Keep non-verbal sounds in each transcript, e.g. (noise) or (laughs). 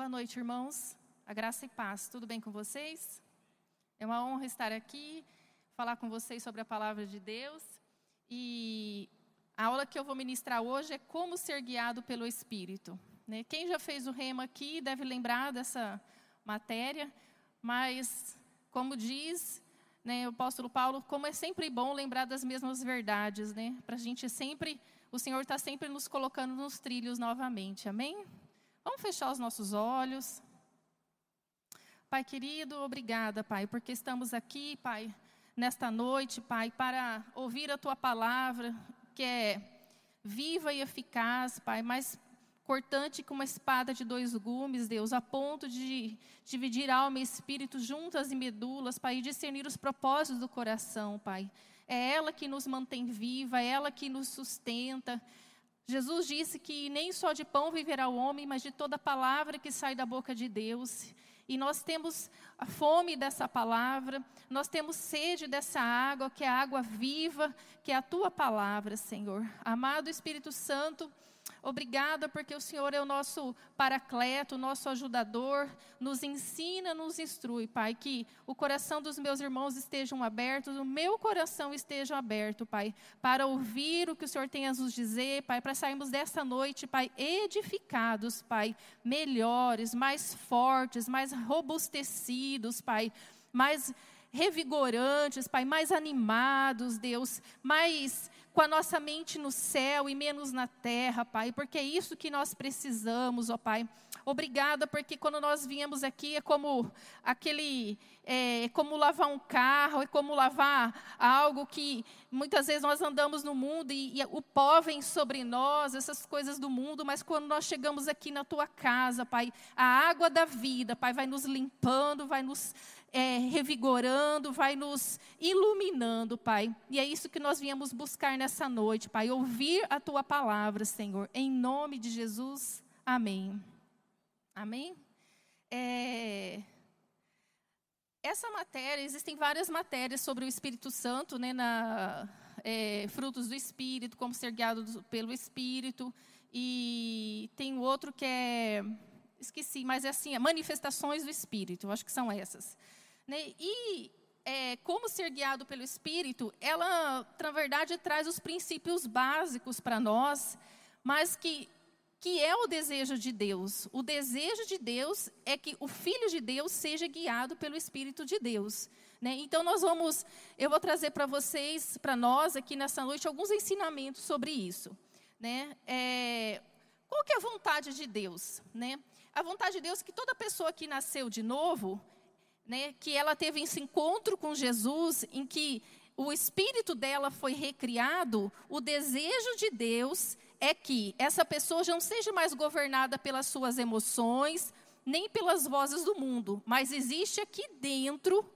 Boa noite, irmãos. A graça e paz. Tudo bem com vocês? É uma honra estar aqui, falar com vocês sobre a palavra de Deus. E a aula que eu vou ministrar hoje é como ser guiado pelo Espírito. Né? Quem já fez o rema aqui deve lembrar dessa matéria, mas, como diz né, o apóstolo Paulo, como é sempre bom lembrar das mesmas verdades, né? Para a gente sempre, o Senhor está sempre nos colocando nos trilhos novamente, amém? Vamos fechar os nossos olhos. Pai querido, obrigada, Pai, porque estamos aqui, Pai, nesta noite, Pai, para ouvir a Tua palavra, que é viva e eficaz, Pai, mais cortante que uma espada de dois gumes, Deus, a ponto de dividir alma e espírito juntas e medulas, Pai, e discernir os propósitos do coração, Pai. É ela que nos mantém viva, é ela que nos sustenta. Jesus disse que nem só de pão viverá o homem, mas de toda palavra que sai da boca de Deus. E nós temos a fome dessa palavra, nós temos sede dessa água, que é a água viva, que é a tua palavra, Senhor. Amado Espírito Santo, Obrigada porque o Senhor é o nosso paracleto, o nosso ajudador, nos ensina, nos instrui, Pai, que o coração dos meus irmãos estejam abertos, o meu coração esteja aberto, Pai, para ouvir o que o Senhor tem a nos dizer, Pai, para sairmos dessa noite, Pai, edificados, Pai, melhores, mais fortes, mais robustecidos, Pai, mais revigorantes, Pai, mais animados, Deus, mais com a nossa mente no céu e menos na terra, Pai, porque é isso que nós precisamos, ó Pai. Obrigada, porque quando nós viemos aqui é como aquele, é, é como lavar um carro, é como lavar algo que muitas vezes nós andamos no mundo e, e o pó vem sobre nós, essas coisas do mundo, mas quando nós chegamos aqui na tua casa, Pai, a água da vida, Pai, vai nos limpando, vai nos é, revigorando, vai nos iluminando, Pai. E é isso que nós viemos buscar nessa noite, Pai. Ouvir a tua palavra, Senhor. Em nome de Jesus. Amém. Amém? É... Essa matéria, existem várias matérias sobre o Espírito Santo, né, na, é, frutos do Espírito, como ser guiado pelo Espírito, e tem outro que é, esqueci, mas é assim, é manifestações do Espírito, acho que são essas. Né? E é, como ser guiado pelo Espírito, ela, na verdade, traz os princípios básicos para nós, mas que, que é o desejo de Deus. O desejo de Deus é que o Filho de Deus seja guiado pelo Espírito de Deus. Né? Então, nós vamos, eu vou trazer para vocês, para nós aqui nessa noite, alguns ensinamentos sobre isso. Né? É, qual que é a vontade de Deus? Né? A vontade de Deus é que toda pessoa que nasceu de novo, né, que ela teve esse encontro com Jesus, em que o espírito dela foi recriado, o desejo de Deus é que essa pessoa já não seja mais governada pelas suas emoções, nem pelas vozes do mundo, mas existe aqui dentro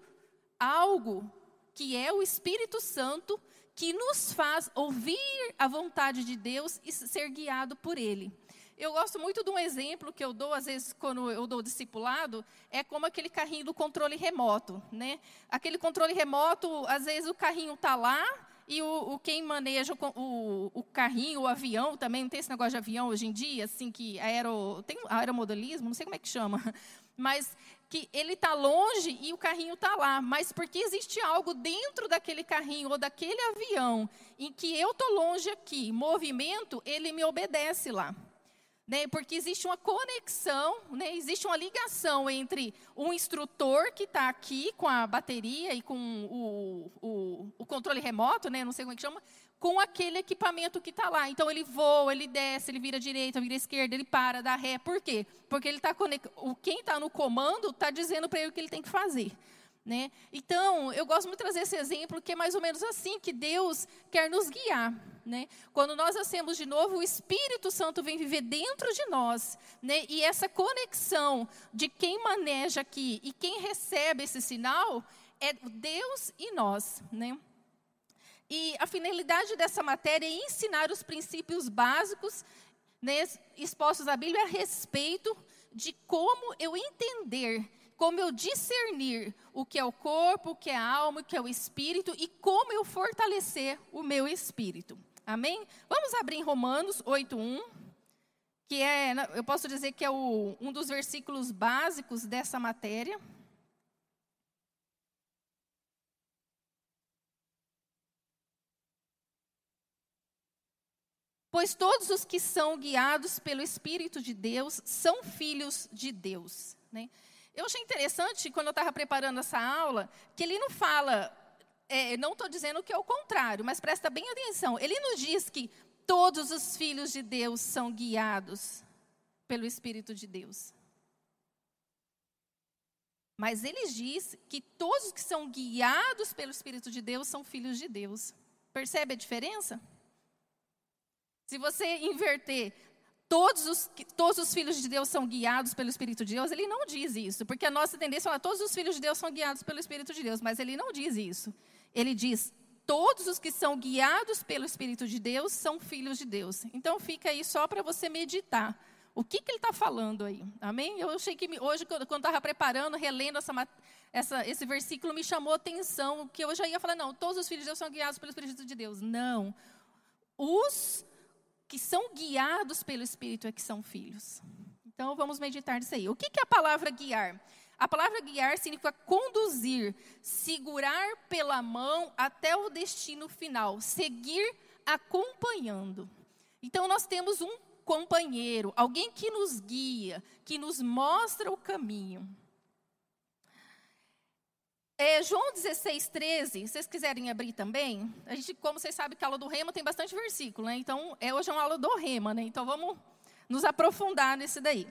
algo que é o Espírito Santo que nos faz ouvir a vontade de Deus e ser guiado por Ele. Eu gosto muito de um exemplo que eu dou, às vezes, quando eu dou discipulado, é como aquele carrinho do controle remoto. Né? Aquele controle remoto, às vezes o carrinho está lá e o, o, quem maneja o, o, o, carrinho, o avião também, não tem esse negócio de avião hoje em dia, assim, que aero, tem aeromodelismo, não sei como é que chama, (laughs) mas que ele está longe e o carrinho está lá, mas porque existe algo dentro daquele carrinho ou daquele avião em que eu estou longe aqui, movimento, ele me obedece lá. Né, porque existe uma conexão, né, existe uma ligação entre o instrutor que está aqui com a bateria e com o, o, o, controle remoto, né, não sei como é que chama, com aquele equipamento que está lá. Então ele voa, ele desce, ele vira direita, vira esquerda, ele para, dá ré. Por quê? Porque ele está conectado. Quem está no comando está dizendo para ele o que ele tem que fazer. Né? Então, eu gosto muito de trazer esse exemplo, que é mais ou menos assim que Deus quer nos guiar. Né? Quando nós nascemos de novo, o Espírito Santo vem viver dentro de nós. Né? E essa conexão de quem maneja aqui e quem recebe esse sinal é Deus e nós. Né? E a finalidade dessa matéria é ensinar os princípios básicos né, expostos na Bíblia a respeito de como eu entender como eu discernir o que é o corpo, o que é a alma, o que é o espírito e como eu fortalecer o meu espírito. Amém? Vamos abrir em Romanos 8:1. que é, eu posso dizer que é o, um dos versículos básicos dessa matéria. Pois todos os que são guiados pelo Espírito de Deus são filhos de Deus. Né? Eu achei interessante, quando eu estava preparando essa aula, que ele não fala, é, não estou dizendo que é o contrário, mas presta bem atenção. Ele não diz que todos os filhos de Deus são guiados pelo Espírito de Deus. Mas ele diz que todos que são guiados pelo Espírito de Deus são filhos de Deus. Percebe a diferença? Se você inverter, todos os, todos os filhos de Deus são guiados pelo Espírito de Deus, ele não diz isso. Porque a nossa tendência é falar, todos os filhos de Deus são guiados pelo Espírito de Deus. Mas ele não diz isso. Ele diz, todos os que são guiados pelo Espírito de Deus são filhos de Deus. Então fica aí só para você meditar. O que, que ele está falando aí? Amém? Eu achei que hoje, quando estava preparando, relendo essa, essa, esse versículo, me chamou atenção, que eu já ia falar, não, todos os filhos de Deus são guiados pelo Espírito de Deus. Não. Os que são guiados pelo Espírito é que são filhos. Então vamos meditar nisso aí. O que, que é a palavra guiar? A palavra guiar significa conduzir, segurar pela mão até o destino final, seguir acompanhando. Então nós temos um companheiro, alguém que nos guia, que nos mostra o caminho. É, João 16, 13, se vocês quiserem abrir também, a gente, como vocês sabem que a aula do Rema tem bastante versículo, né? Então, é, hoje é uma aula do Rema, né? Então, vamos nos aprofundar nesse daí.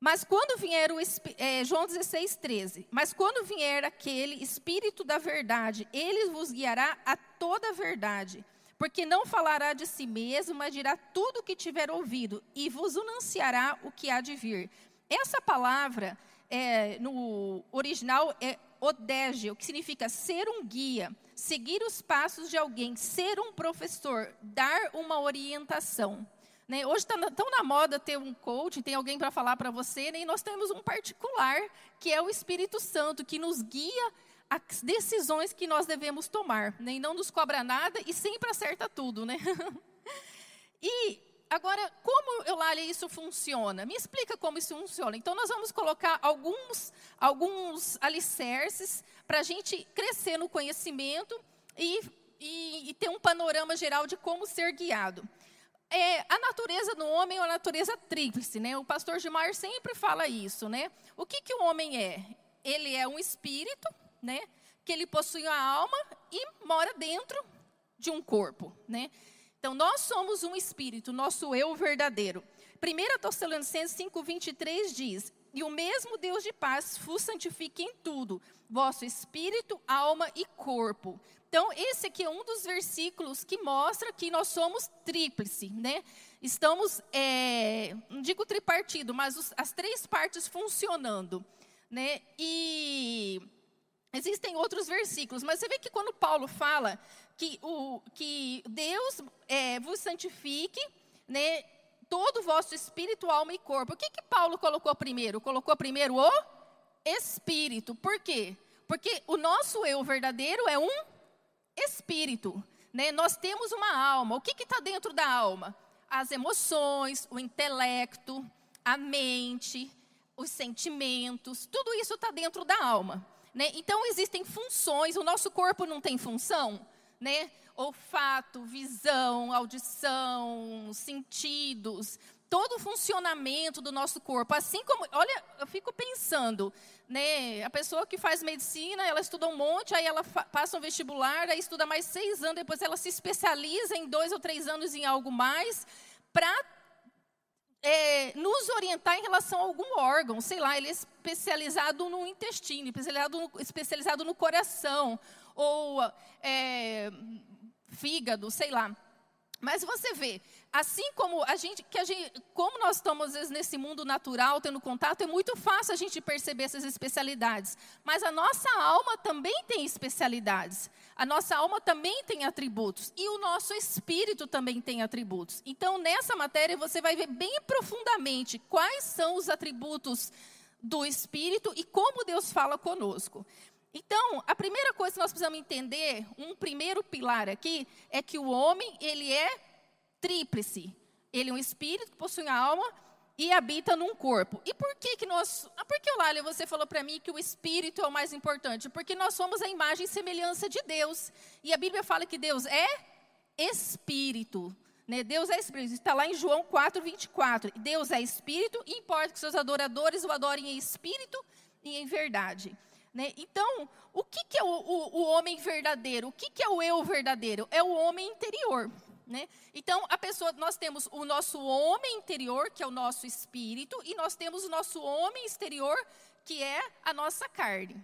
Mas quando vier o é, João 16, 13, mas quando vier aquele Espírito da verdade, ele vos guiará a toda a verdade, porque não falará de si mesmo, mas dirá tudo o que tiver ouvido, e vos anunciará o que há de vir. Essa palavra, é, no original, é odégio, que significa ser um guia, seguir os passos de alguém, ser um professor, dar uma orientação. Né? Hoje está tão na moda ter um coach, tem alguém para falar para você, né? e nós temos um particular, que é o Espírito Santo, que nos guia as decisões que nós devemos tomar, né? e não nos cobra nada e sempre acerta tudo. Né? (laughs) e Agora, como, Eulália, isso funciona? Me explica como isso funciona. Então, nós vamos colocar alguns, alguns alicerces para a gente crescer no conhecimento e, e, e, ter um panorama geral de como ser guiado. É, a natureza do homem é uma natureza tríplice, né? O pastor Gilmar sempre fala isso, né? O que, que o homem é? Ele é um espírito, né? Que ele possui uma alma e mora dentro de um corpo, né? Então, nós somos um espírito, nosso eu verdadeiro. 1 Tessalonicenses 5, 23 diz: E o mesmo Deus de paz vos santifique em tudo, vosso espírito, alma e corpo. Então, esse aqui é um dos versículos que mostra que nós somos tríplice, né? Estamos, é, não digo tripartido, mas os, as três partes funcionando, né? E existem outros versículos, mas você vê que quando Paulo fala que, o, que Deus é, vos santifique, né, todo o vosso espírito, alma e corpo. O que, que Paulo colocou primeiro? Colocou primeiro o espírito. Por quê? Porque o nosso eu verdadeiro é um espírito. Né? Nós temos uma alma. O que está dentro da alma? As emoções, o intelecto, a mente, os sentimentos, tudo isso está dentro da alma. Né? Então existem funções, o nosso corpo não tem função né? Olfato, visão, audição, sentidos, todo o funcionamento do nosso corpo. Assim como, olha, eu fico pensando, né? A pessoa que faz medicina, ela estuda um monte, aí ela passa um vestibular, aí estuda mais seis anos, depois ela se especializa em dois ou três anos em algo mais, para é, nos orientar em relação a algum órgão, sei lá, ele é especializado no intestino, especializado no, especializado no coração, ou é, fígado, sei lá. Mas você vê, assim como a gente, que a gente, como nós estamos às vezes nesse mundo natural, tendo contato, é muito fácil a gente perceber essas especialidades. Mas a nossa alma também tem especialidades. A nossa alma também tem atributos e o nosso espírito também tem atributos. Então, nessa matéria você vai ver bem profundamente quais são os atributos do espírito e como Deus fala conosco. Então, a primeira coisa que nós precisamos entender, um primeiro pilar aqui, é que o homem, ele é tríplice. Ele é um espírito que possui uma alma e habita num corpo. E por que que nós... Ah, por que, Lália, você falou para mim que o espírito é o mais importante? Porque nós somos a imagem e semelhança de Deus. E a Bíblia fala que Deus é espírito. Né? Deus é espírito. Está lá em João 4, 24. Deus é espírito e importa que seus adoradores o adorem em espírito e em verdade. Né? Então, o que, que é o, o, o, homem verdadeiro? O que, que é o eu verdadeiro? É o homem interior. Né? Então, a pessoa, nós temos o nosso homem interior, que é o nosso espírito, e nós temos o nosso homem exterior, que é a nossa carne.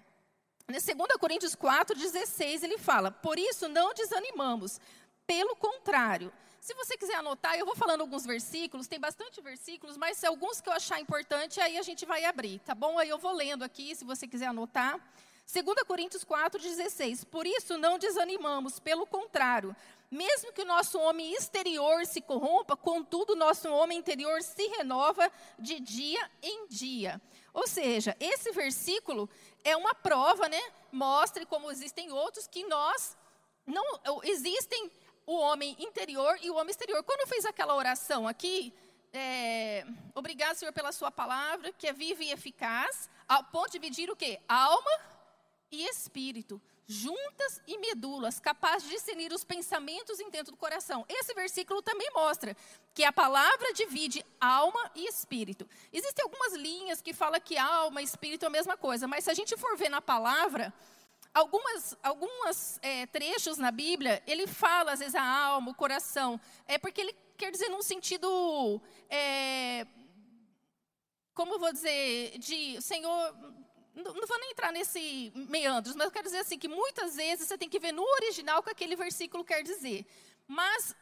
2 Coríntios 4, 16, ele fala: Por isso não desanimamos, pelo contrário. Se você quiser anotar, eu vou falando alguns versículos, tem bastante versículos, mas se alguns que eu achar importante, aí a gente vai abrir, tá bom? Aí eu vou lendo aqui, se você quiser anotar. 2 Coríntios 4, 16. Por isso não desanimamos, pelo contrário, mesmo que o nosso homem exterior se corrompa, contudo, o nosso homem interior se renova de dia em dia. Ou seja, esse versículo é uma prova, né? Mostra como existem outros que nós não existem o homem interior e o homem exterior. Quando eu fiz aquela oração aqui, é, obrigado, Senhor, pela sua palavra, que é viva e eficaz, ao ponto de dividir o quê? Alma e espírito, juntas e medulas, capazes de discernir os pensamentos dentro do coração. Esse versículo também mostra que a palavra divide alma e espírito. Existem algumas linhas que falam que alma e espírito é a mesma coisa, mas se a gente for ver na palavra, algumas, algumas é, trechos na Bíblia, ele fala, às vezes, a alma, o coração. É porque ele quer dizer num sentido. É, como vou dizer? De Senhor. Não, não vou nem entrar nesse meandros, mas eu quero dizer assim: que muitas vezes você tem que ver no original o que aquele versículo quer dizer. Mas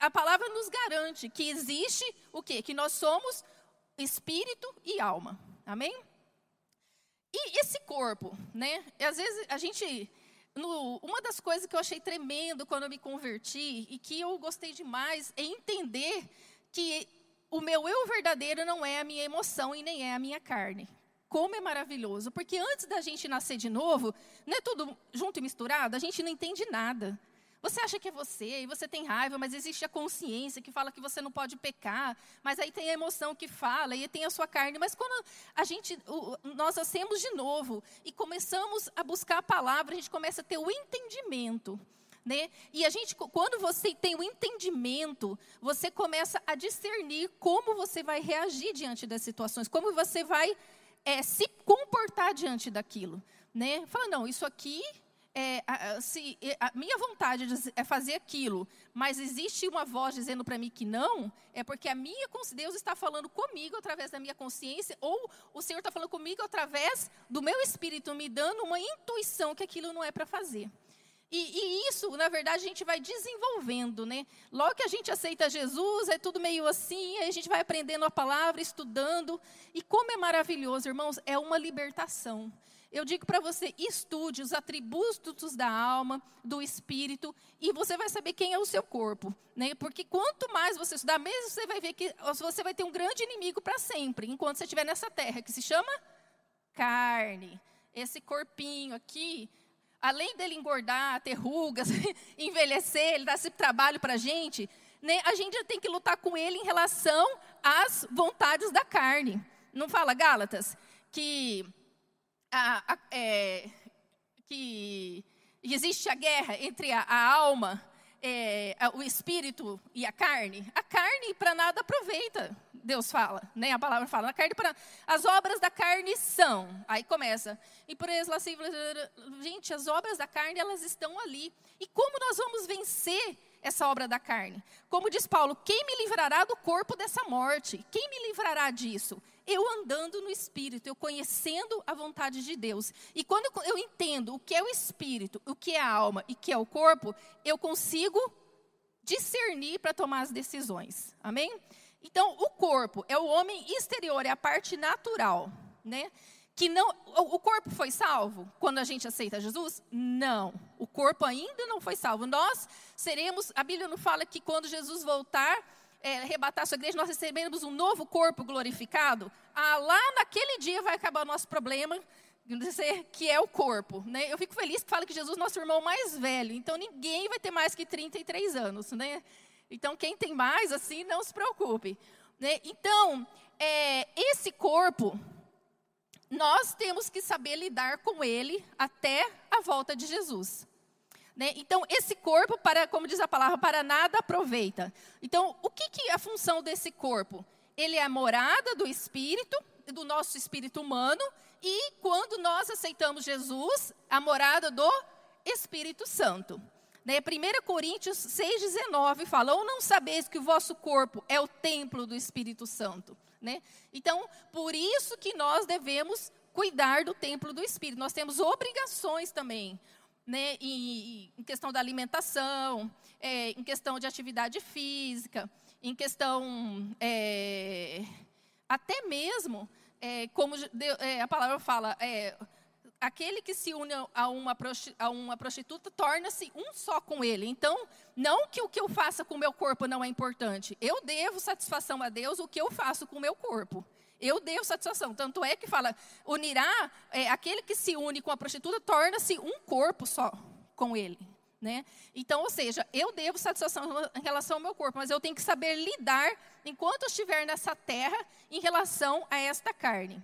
a palavra nos garante que existe o quê? Que nós somos espírito e alma. Amém? E esse corpo, né? Às vezes a gente. No, uma das coisas que eu achei tremendo quando eu me converti e que eu gostei demais é entender que o meu eu verdadeiro não é a minha emoção e nem é a minha carne. Como é maravilhoso, porque antes da gente nascer de novo, não é tudo junto e misturado, a gente não entende nada. Você acha que é você e você tem raiva, mas existe a consciência que fala que você não pode pecar, mas aí tem a emoção que fala e tem a sua carne. Mas quando a gente, nós nascemos de novo e começamos a buscar a palavra, a gente começa a ter o entendimento. Né? E a gente, quando você tem o entendimento, você começa a discernir como você vai reagir diante das situações, como você vai é, se comportar diante daquilo. Né? Fala, não, isso aqui é, se a minha vontade é fazer aquilo, mas existe uma voz dizendo para mim que não, é porque a minha Deus está falando comigo através da minha consciência, ou o Senhor está falando comigo através do meu espírito, me dando uma intuição que aquilo não é para fazer. E, e, isso, na verdade, a gente vai desenvolvendo, né? Logo que a gente aceita Jesus, é tudo meio assim, aí a gente vai aprendendo a palavra, estudando. E como é maravilhoso, irmãos, é uma libertação. Eu digo para você, estude os atributos da alma, do espírito, e você vai saber quem é o seu corpo. Né? Porque quanto mais você estudar, mesmo você vai ver que você vai ter um grande inimigo para sempre, enquanto você estiver nessa terra, que se chama carne. Esse corpinho aqui, além dele engordar, ter rugas, (laughs) envelhecer, ele dá esse trabalho para a gente, né? a gente já tem que lutar com ele em relação às vontades da carne. Não fala, Gálatas, que a, a, é, que existe a guerra entre a, a alma, é, o espírito e a carne, a carne para nada aproveita. Deus fala, né? A palavra fala, a carne para as obras da carne são. Aí começa. E por isso assim, gente, as obras da carne elas estão ali. E como nós vamos vencer essa obra da carne? Como diz Paulo, quem me livrará do corpo dessa morte? Quem me livrará disso? Eu andando no Espírito, eu conhecendo a vontade de Deus. E quando eu entendo o que é o Espírito, o que é a alma e o que é o corpo, eu consigo discernir para tomar as decisões. Amém? Então, o corpo é o homem exterior, é a parte natural, né? Que não, o corpo foi salvo quando a gente aceita Jesus? Não, o corpo ainda não foi salvo. Nós seremos, a Bíblia não fala que quando Jesus voltar, é, arrebatar sua igreja, nós recebemos um novo corpo glorificado, ah, lá naquele dia vai acabar o nosso problema, que é o corpo. Né? Eu fico feliz que fala que Jesus é nosso irmão mais velho, então ninguém vai ter mais que 33 anos. Né? Então, quem tem mais, assim, não se preocupe. Né? Então, é, esse corpo, nós temos que saber lidar com ele até a volta de Jesus. Né? Então, esse corpo, para, como diz a palavra, para nada aproveita. Então, o que, que é a função desse corpo? Ele é a morada do Espírito, do nosso espírito humano, e quando nós aceitamos Jesus, a morada do Espírito Santo. Né? 1 Coríntios 6,19 fala: Ou não sabeis que o vosso corpo é o templo do Espírito Santo. Né? Então, por isso que nós devemos cuidar do templo do Espírito. Nós temos obrigações também, né? em, em questão da alimentação, é, em questão de atividade física, em questão é, até mesmo, é, como é, a palavra fala, é, aquele que se une a uma, a uma prostituta torna-se um só com ele. Então, não que o que eu faça com o meu corpo não é importante. Eu devo satisfação a Deus o que eu faço com o meu corpo. Eu devo satisfação. Tanto é que fala, unirá, é, aquele que se une com a prostituta torna-se um corpo só com ele. Né? Então, ou seja, eu devo satisfação em relação ao meu corpo, mas eu tenho que saber lidar enquanto eu estiver nessa terra em relação a esta carne.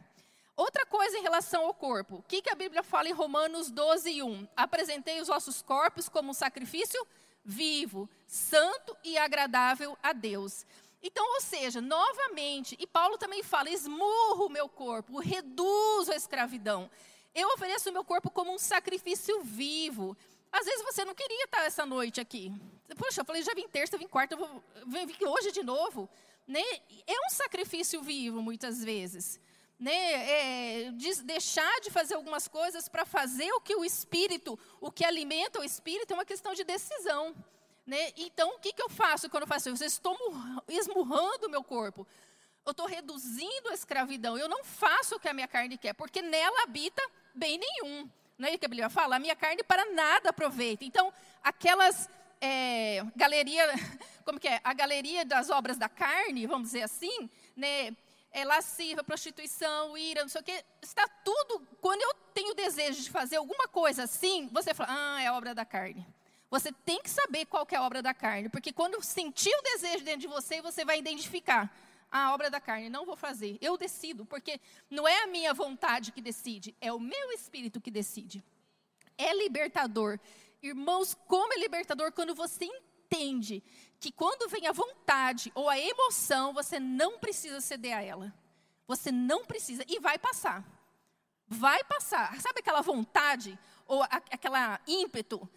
Outra coisa em relação ao corpo. O que, que a Bíblia fala em Romanos 12, 1? Apresentei os vossos corpos como um sacrifício vivo, santo e agradável a Deus. Então, ou seja, novamente, e Paulo também fala: esmurro o meu corpo, reduzo a escravidão. Eu ofereço o meu corpo como um sacrifício vivo. Às vezes você não queria estar essa noite aqui. Poxa, eu falei, já vim terça, vim quarta, vir hoje de novo. Né? É um sacrifício vivo, muitas vezes né, é, de deixar de fazer algumas coisas para fazer o que o espírito, o que alimenta o espírito, é uma questão de decisão. Né? Então, o que, que eu faço quando eu faço isso? Eu estou esmurrando o meu corpo. Eu estou reduzindo a escravidão. Eu não faço o que a minha carne quer, porque nela habita bem nenhum. Não é isso que a Bíblia fala? A minha carne para nada aproveita. Então, aquelas é, galeria, (laughs) como que é? A galeria das obras da carne, vamos dizer assim, né? é, lasciva, prostituição, ira, não sei o quê. Está tudo. Quando eu tenho desejo de fazer alguma coisa assim, você fala, ah, é obra da carne. Você tem que saber qual que é a obra da carne, porque quando sentir o desejo dentro de você, você vai identificar a obra da carne, não vou fazer. Eu decido, porque não é a minha vontade que decide, é o meu espírito que decide. É libertador. Irmãos, como é libertador quando você entende que quando vem a vontade ou a emoção, você não precisa ceder a ela. Você não precisa e vai passar. Vai passar. Sabe aquela vontade ou a, aquela ímpeto?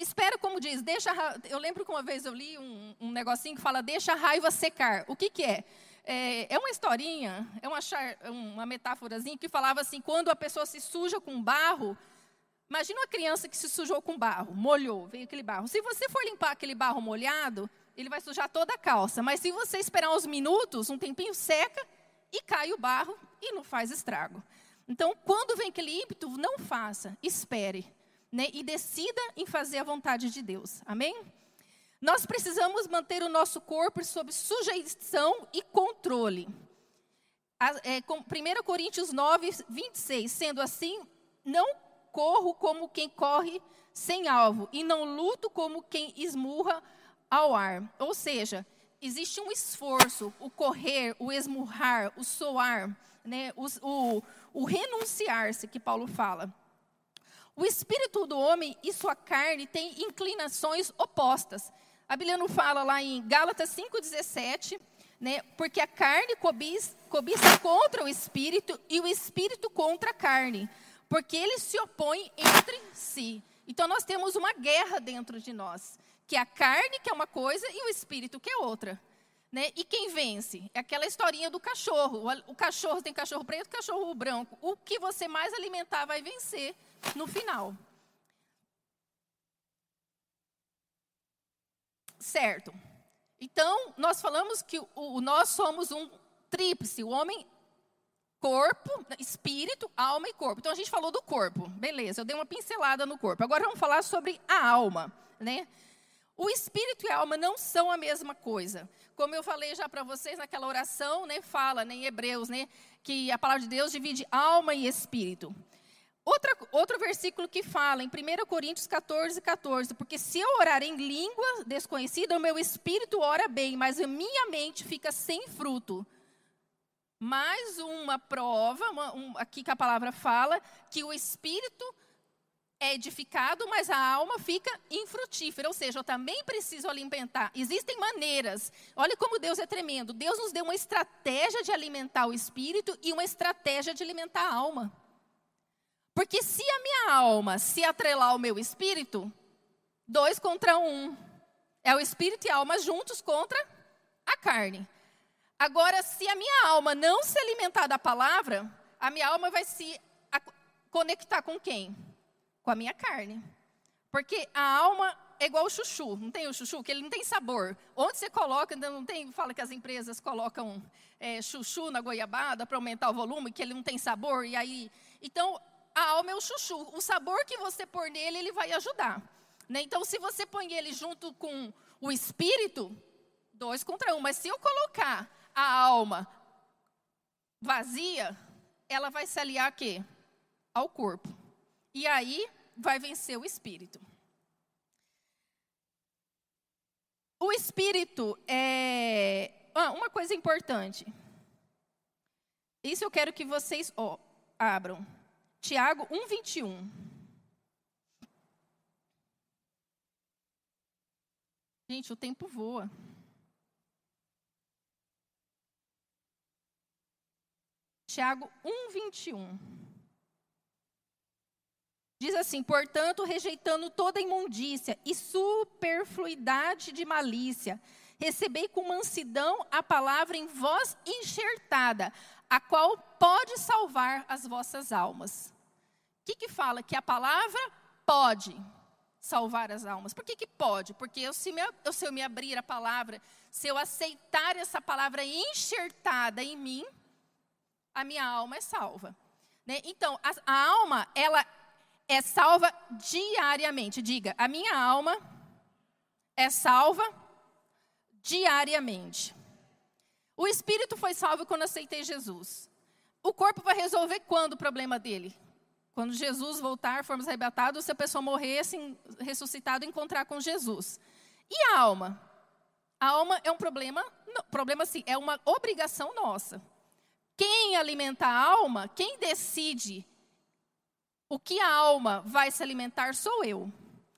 Espera, como diz, deixa. Eu lembro que uma vez eu li um, um negocinho que fala: deixa a raiva secar. O que, que é? É, é uma historinha, é uma, uma metáforazinha que falava assim: quando a pessoa se suja com barro, Imagina uma criança que se sujou com barro, molhou, veio aquele barro. Se você for limpar aquele barro molhado, ele vai sujar toda a calça. Mas se você esperar uns minutos, um tempinho seca e cai o barro e não faz estrago. Então, quando vem aquele ímpeto, não faça, espere. Né, e decida em fazer a vontade de Deus. Amém? Nós precisamos manter o nosso corpo sob sujeição e controle. é, 1 Coríntios 9, 26. Sendo assim, não corro como quem corre sem alvo, e não luto como quem esmurra ao ar. Ou seja, existe um esforço, o correr, o esmurrar, o soar, né, o, o, o renunciar-se, que Paulo fala. O espírito do homem e sua carne têm inclinações opostas. A Bíblia não fala lá em Gálatas 5,17, né, porque a carne cobiça, cobiça contra o espírito e o espírito contra a carne porque eles se opõem entre si. Então nós temos uma guerra dentro de nós, que é a carne, que é uma coisa, e o espírito, que é outra. Né? E quem vence? É aquela historinha do cachorro. O cachorro tem cachorro preto, cachorro branco. O que você mais alimentar vai vencer no final. Certo. Então, nós falamos que o, nós somos um tríplice. O homem corpo, espírito, alma e corpo. Então a gente falou do corpo, beleza? Eu dei uma pincelada no corpo. Agora vamos falar sobre a alma, né? O espírito e a alma não são a mesma coisa. Como eu falei já para vocês naquela oração, né, fala né, em Hebreus, né, que a palavra de Deus divide alma e espírito. Outra, outro versículo que fala, em 1 Coríntios 14, 14, porque se eu orar em língua desconhecida, o meu espírito ora bem, mas a minha mente fica sem fruto. Mais uma prova, uma, um, aqui que a palavra fala, que o espírito é edificado, mas a alma fica infrutífera. Ou seja, eu também preciso alimentar. Existem maneiras. Olha como Deus é tremendo. Deus nos deu uma estratégia de alimentar o espírito e uma estratégia de alimentar a alma. Porque se a minha alma se atrelar ao meu espírito, dois contra um. É o espírito e a alma juntos contra a carne. Agora, se a minha alma não se alimentar da palavra, a minha alma vai se conectar com quem? Com a minha carne. Porque a alma é igual o chuchu, não tem o chuchu, que ele não tem sabor. Onde você coloca, não tem, fala que as empresas colocam é, chuchu na goiabada para aumentar o volume, que ele não tem sabor, e aí. Então, a alma é o chuchu. O sabor que você pôr nele, ele vai ajudar. Né? Então, se você põe ele junto com o espírito, dois contra um. Mas se eu colocar a alma vazia, ela vai se aliar a quê? Ao corpo. E aí vai vencer o espírito. O espírito é. Ah, uma coisa importante. Isso eu quero que vocês ó, abram. Tiago 1, 21. Gente, o tempo voa. Tiago 1, 21. Diz assim: portanto, rejeitando toda imundícia e superfluidade de malícia, recebei com mansidão a palavra em voz enxertada, a qual pode salvar as vossas almas. O que, que fala? Que a palavra pode salvar as almas. Por que, que pode? Porque eu se, me, eu, se eu me abrir a palavra, se eu aceitar essa palavra enxertada em mim, a minha alma é salva. Né? Então, a, a alma, ela é salva diariamente. Diga, a minha alma é salva diariamente. O espírito foi salvo quando aceitei Jesus. O corpo vai resolver quando o problema dele? Quando Jesus voltar, formos arrebatados, se a pessoa morrer, assim, ressuscitado, encontrar com Jesus. E a alma? A alma é um problema, problema sim, é uma obrigação nossa. Quem alimenta a alma, quem decide o que a alma vai se alimentar sou eu.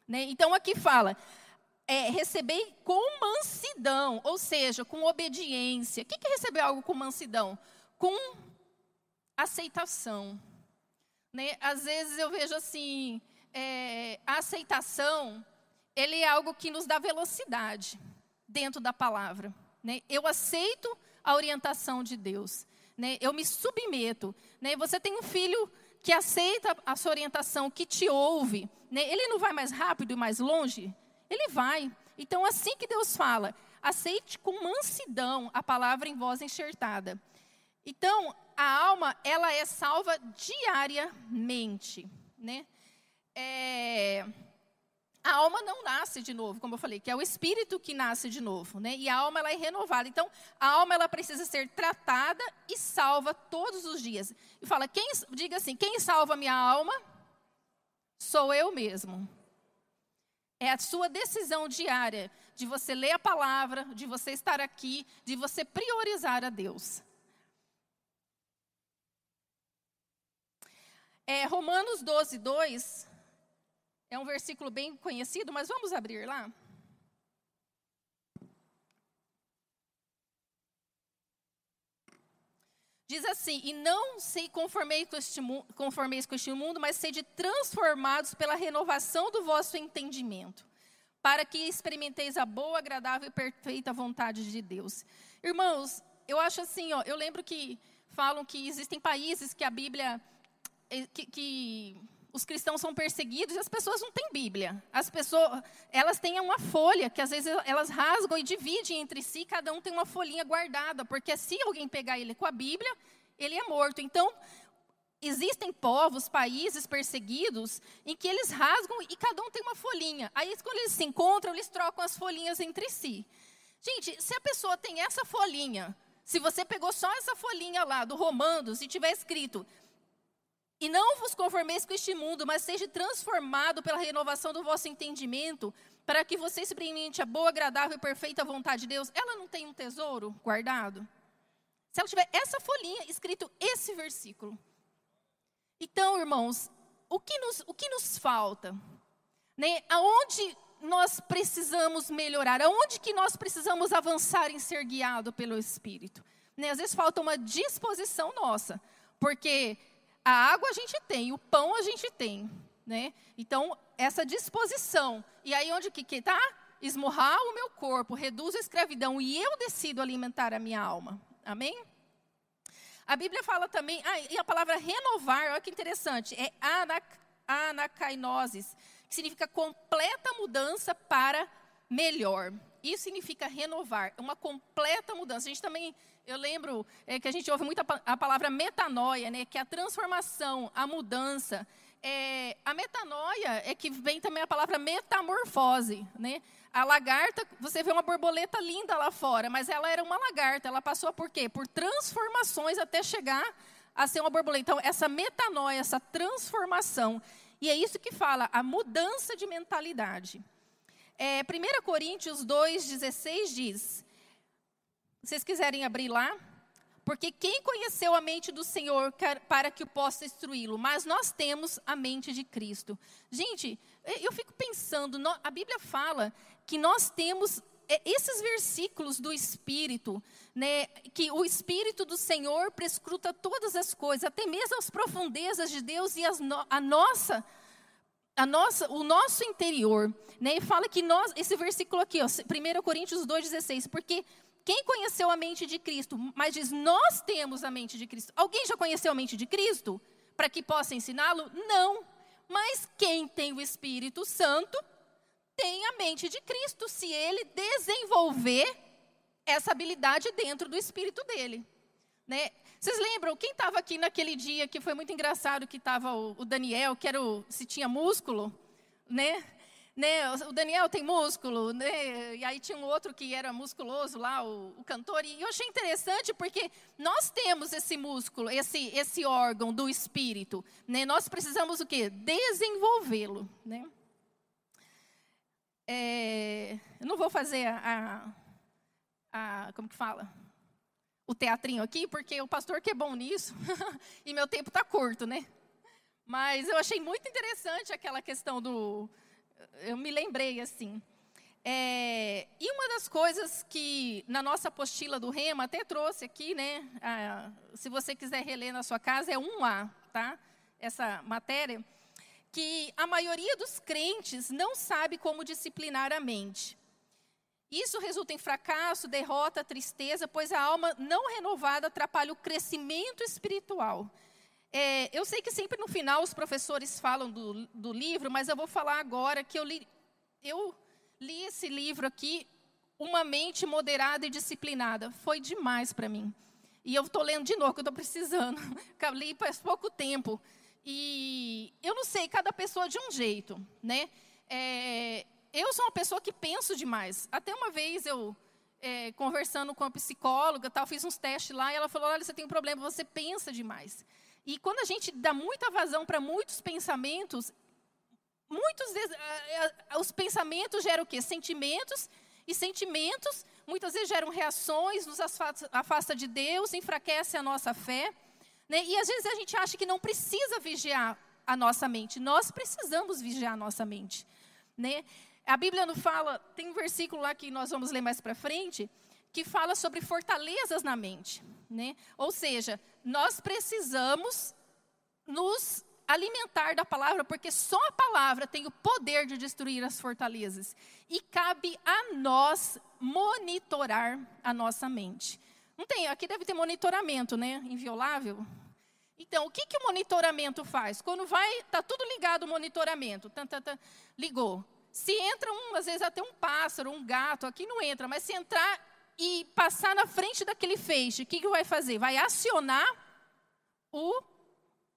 Né? Então aqui fala, é, receber com mansidão, ou seja, com obediência. O que é receber algo com mansidão? Com aceitação. Né? Às vezes eu vejo assim, é, a aceitação, ele é algo que nos dá velocidade dentro da palavra. Né? Eu aceito a orientação de Deus. Né? Eu me submeto. Né? Você tem um filho que aceita a sua orientação, que te ouve. Né? Ele não vai mais rápido e mais longe? Ele vai. Então, assim que Deus fala, aceite com mansidão a palavra em voz enxertada. Então, a alma, ela é salva diariamente, né? É, a alma não nasce de novo, como eu falei, que é o espírito que nasce de novo, né? E a alma ela é renovada. Então, a alma ela precisa ser tratada e salva todos os dias. E fala, quem diga assim, quem salva minha alma? Sou eu mesmo. É a sua decisão diária de você ler a palavra, de você estar aqui, de você priorizar a Deus. É, Romanos 12, 2 é um versículo bem conhecido, mas vamos abrir lá. Diz assim: E não se conformeis com, este, conformeis com este mundo, mas sede transformados pela renovação do vosso entendimento, para que experimenteis a boa, agradável e perfeita vontade de Deus. Irmãos, eu acho assim, ó, eu lembro que falam que existem países que a Bíblia. Eh, que, que os cristãos são perseguidos e as pessoas não têm Bíblia. As pessoas, elas têm uma folha que às vezes elas rasgam e dividem entre si, cada um tem uma folhinha guardada, porque se alguém pegar ele com a Bíblia, ele é morto. Então, existem povos, países perseguidos em que eles rasgam e cada um tem uma folhinha. Aí quando eles se encontram, eles trocam as folhinhas entre si. Gente, se a pessoa tem essa folhinha, se você pegou só essa folhinha lá do Romanos e tiver escrito E não vos conformeis com este mundo, mas seja transformado pela renovação do vosso entendimento, para que você experimente a boa, agradável e perfeita vontade de Deus. Ela não tem um tesouro guardado? Se ela tiver essa folhinha escrito esse versículo. Então, irmãos, o que nos, o que nos falta? Né? Aonde nós precisamos melhorar? Aonde que nós precisamos avançar em ser guiado pelo Espírito? Né? Às vezes falta uma disposição nossa, porque a água a gente tem, o pão a gente tem, né? Então, essa disposição. E aí onde que está? Esmurrar o meu corpo, reduz a escravidão e eu decido alimentar a minha alma. Amém? A Bíblia fala também, ah, e a palavra renovar, olha que interessante, é anac, anacainosis, que significa completa mudança para melhor. Isso significa renovar, uma completa mudança. A gente também, eu lembro é, que a gente ouve muito a, palavra metanoia, né, que é a transformação, a mudança. É, a metanoia é que vem também a palavra metamorfose, né? A lagarta, você vê uma borboleta linda lá fora, mas ela era uma lagarta. Ela passou por quê? Por transformações até chegar a ser uma borboleta. Então, essa metanoia, essa transformação. E é isso que fala, a mudança de mentalidade. É, 1 Coríntios 2,16 diz: vocês quiserem abrir lá, porque quem conheceu a mente do Senhor para que o possa instruí-lo? Mas nós temos a mente de Cristo. Gente, eu fico pensando, a Bíblia fala que nós temos é, esses versículos do Espírito, né, que o Espírito do Senhor prescruta todas as coisas, até mesmo as profundezas de Deus e as, a nossa a nossa, o nosso interior, né? E fala que nós, esse versículo aqui, ó, 1 Coríntios 2,16, porque quem conheceu a mente de Cristo? Mas diz, nós temos a mente de Cristo. Alguém já conheceu a mente de Cristo? Para que possa ensiná-lo? Não. Mas quem tem o Espírito Santo tem a mente de Cristo, se ele desenvolver essa habilidade dentro do espírito dele. Né? Vocês lembram, quem estava aqui naquele dia que foi muito engraçado, que estava o, o, Daniel, que era o, se tinha músculo, né? Né? O Daniel tem músculo, né? E aí tinha um outro que era musculoso lá, o, o cantor. E eu achei interessante porque nós temos esse músculo, esse, esse órgão do espírito, né? Nós precisamos o quê? Desenvolvê-lo, né? É, eu não vou fazer a, a, a, como que fala? O teatrinho aqui, porque o pastor que é bom nisso, (laughs) e meu tempo está curto, né? Mas eu achei muito interessante aquela questão do, eu me lembrei assim. É, e uma das coisas que na nossa apostila do Rema até trouxe aqui, né? Se você quiser reler na sua casa, é 1A, tá? Essa matéria. Que a maioria dos crentes não sabe como disciplinar a mente. Isso resulta em fracasso, derrota, tristeza, pois a alma não renovada atrapalha o crescimento espiritual. É, eu sei que sempre no final os professores falam do, do livro, mas eu vou falar agora que eu li, eu li esse livro aqui, Uma Mente Moderada e Disciplinada. Foi demais para mim. E eu estou lendo de novo, que eu estou precisando. (laughs) Eu li faz pouco tempo. E eu não sei, cada pessoa de um jeito, né? É, eu sou uma pessoa que penso demais. Até uma vez eu, é, conversando com a psicóloga, tal, fiz uns testes lá e ela falou: olha, você tem um problema, você pensa demais. E quando a gente dá muita vazão para muitos pensamentos, muitos os pensamentos geram o quê? Sentimentos, e sentimentos muitas vezes geram reações, nos afasta de Deus, enfraquece a nossa fé. Né? E às vezes a gente acha que não precisa vigiar a nossa mente. Nós precisamos vigiar a nossa mente. Né? A Bíblia não fala, tem um versículo lá que nós vamos ler mais para frente, que fala sobre fortalezas na mente. Né? Ou seja, nós precisamos nos alimentar da palavra, porque só a palavra tem o poder de destruir as fortalezas. E cabe a nós monitorar a nossa mente. Não tem, aqui deve ter monitoramento, né? Inviolável. Então, o que, que o monitoramento faz? Quando vai, está tudo ligado o monitoramento. Tan, tan, tan, ligou. Se entra um, às vezes até um pássaro, um gato, aqui não entra, mas se entrar e passar na frente daquele feixe, o que, que vai fazer? Vai acionar o,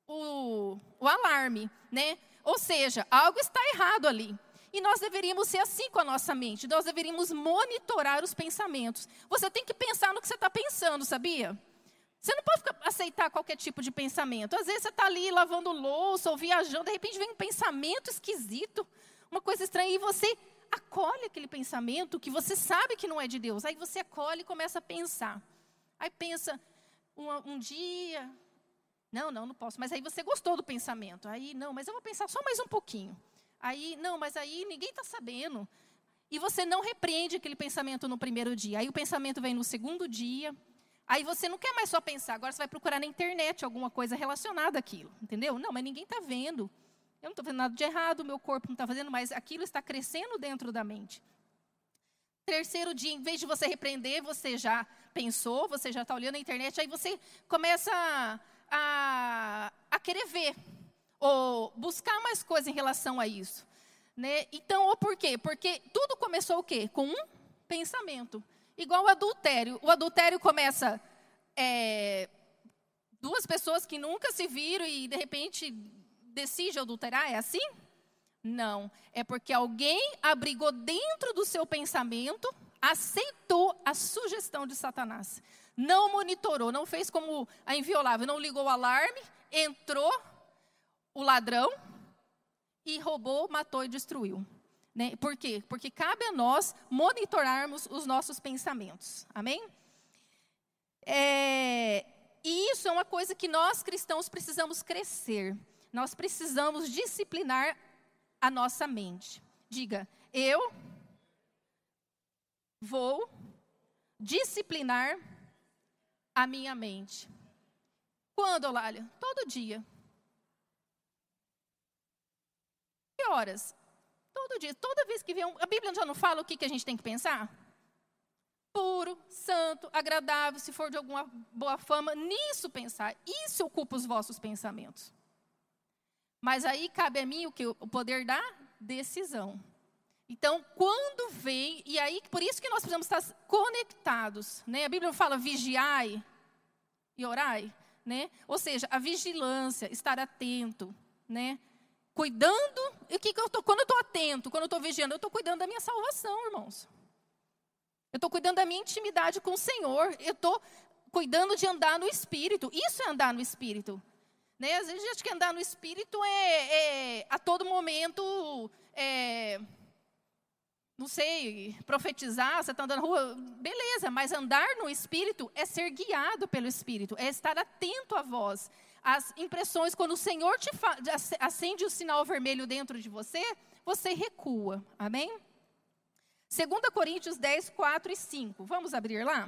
o, o alarme, né? Ou seja, algo está errado ali. E nós deveríamos ser assim com a nossa mente. Nós deveríamos monitorar os pensamentos. Você tem que pensar no que você está pensando, sabia? Você não pode aceitar qualquer tipo de pensamento. Às vezes você está ali lavando louça ou viajando, de repente vem um pensamento esquisito, uma coisa estranha, e você acolhe aquele pensamento que você sabe que não é de Deus. Aí você acolhe e começa a pensar. Aí pensa, um, um dia, não, não, não posso. Mas aí você gostou do pensamento. Aí, não, mas eu vou pensar só mais um pouquinho. Aí, não, mas aí ninguém está sabendo. E você não repreende aquele pensamento no primeiro dia. Aí o pensamento vem no segundo dia, Aí você não quer mais só pensar, agora você vai procurar na internet alguma coisa relacionada àquilo, entendeu? Não, mas ninguém está vendo. Eu não estou vendo nada de errado, meu corpo não está fazendo, mas aquilo está crescendo dentro da mente. Terceiro dia, em vez de você repreender, você já pensou, você já está olhando na internet, aí você começa a, a, a querer ver, ou buscar mais coisas em relação a isso. Né? Então, ou por quê? Porque tudo começou o quê? Com um pensamento. Igual o adultério. O adultério começa é, duas pessoas que nunca se viram e de repente decide adulterar. É assim? Não. É porque alguém abrigou dentro do seu pensamento, aceitou a sugestão de Satanás. Não monitorou, não fez como a inviolável, não ligou o alarme, entrou o ladrão e roubou, matou e destruiu. Né? Por quê? Porque cabe a nós monitorarmos os nossos pensamentos. Amém? É, e isso é uma coisa que nós cristãos precisamos crescer. Nós precisamos disciplinar a nossa mente. Diga, eu vou disciplinar a minha mente. Quando, Olália? Todo dia. Que horas? Todo dia, toda vez que vem um, a Bíblia já não fala o que, que a gente tem que pensar? Puro, santo, agradável, se for de alguma boa fama, nisso pensar. Isso ocupa os vossos pensamentos. Mas aí cabe a mim o que? O poder da decisão. Então, quando vem, e aí por isso que nós precisamos estar conectados, né? A Bíblia fala vigiai e orai, né? Ou seja, a vigilância, estar atento, né? Cuidando, e que, que eu tô, quando eu estou atento, quando eu estou vigiando, eu estou cuidando da minha salvação, irmãos. Eu estou cuidando da minha intimidade com o Senhor. Eu estou cuidando de andar no Espírito. Isso é andar no Espírito. Né? Às vezes a gente quer andar no Espírito é, é a todo momento, é, não sei, profetizar, você está andando na rua, beleza, mas andar no Espírito é ser guiado pelo Espírito, é estar atento à voz as impressões, quando o Senhor te acende o sinal vermelho dentro de você, você recua. Amém? 2 Coríntios 10, 4 e 5. Vamos abrir lá?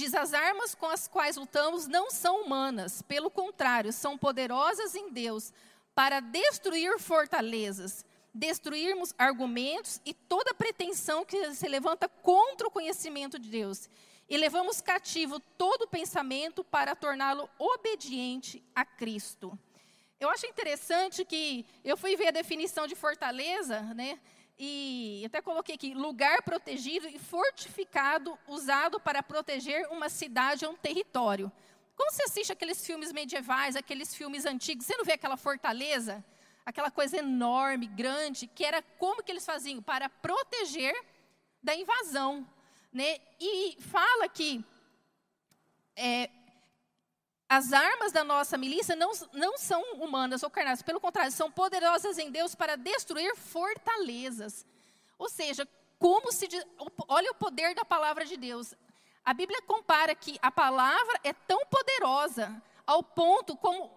Diz: as armas com as quais lutamos não são humanas, pelo contrário, são poderosas em Deus para destruir fortalezas destruirmos argumentos e toda pretensão que se levanta contra o conhecimento de Deus. E levamos cativo todo pensamento para torná-lo obediente a Cristo. Eu acho interessante que eu fui ver a definição de fortaleza, né? E até coloquei aqui: lugar protegido e fortificado, usado para proteger uma cidade ou um território. Quando você assiste aqueles filmes medievais, aqueles filmes antigos, você não vê aquela fortaleza? aquela coisa enorme, grande, que era como que eles faziam para proteger da invasão, né? E fala que é, as armas da nossa milícia não, não são humanas ou carnais, pelo contrário, são poderosas em Deus para destruir fortalezas. Ou seja, como se olha o poder da palavra de Deus. A Bíblia compara que a palavra é tão poderosa ao ponto como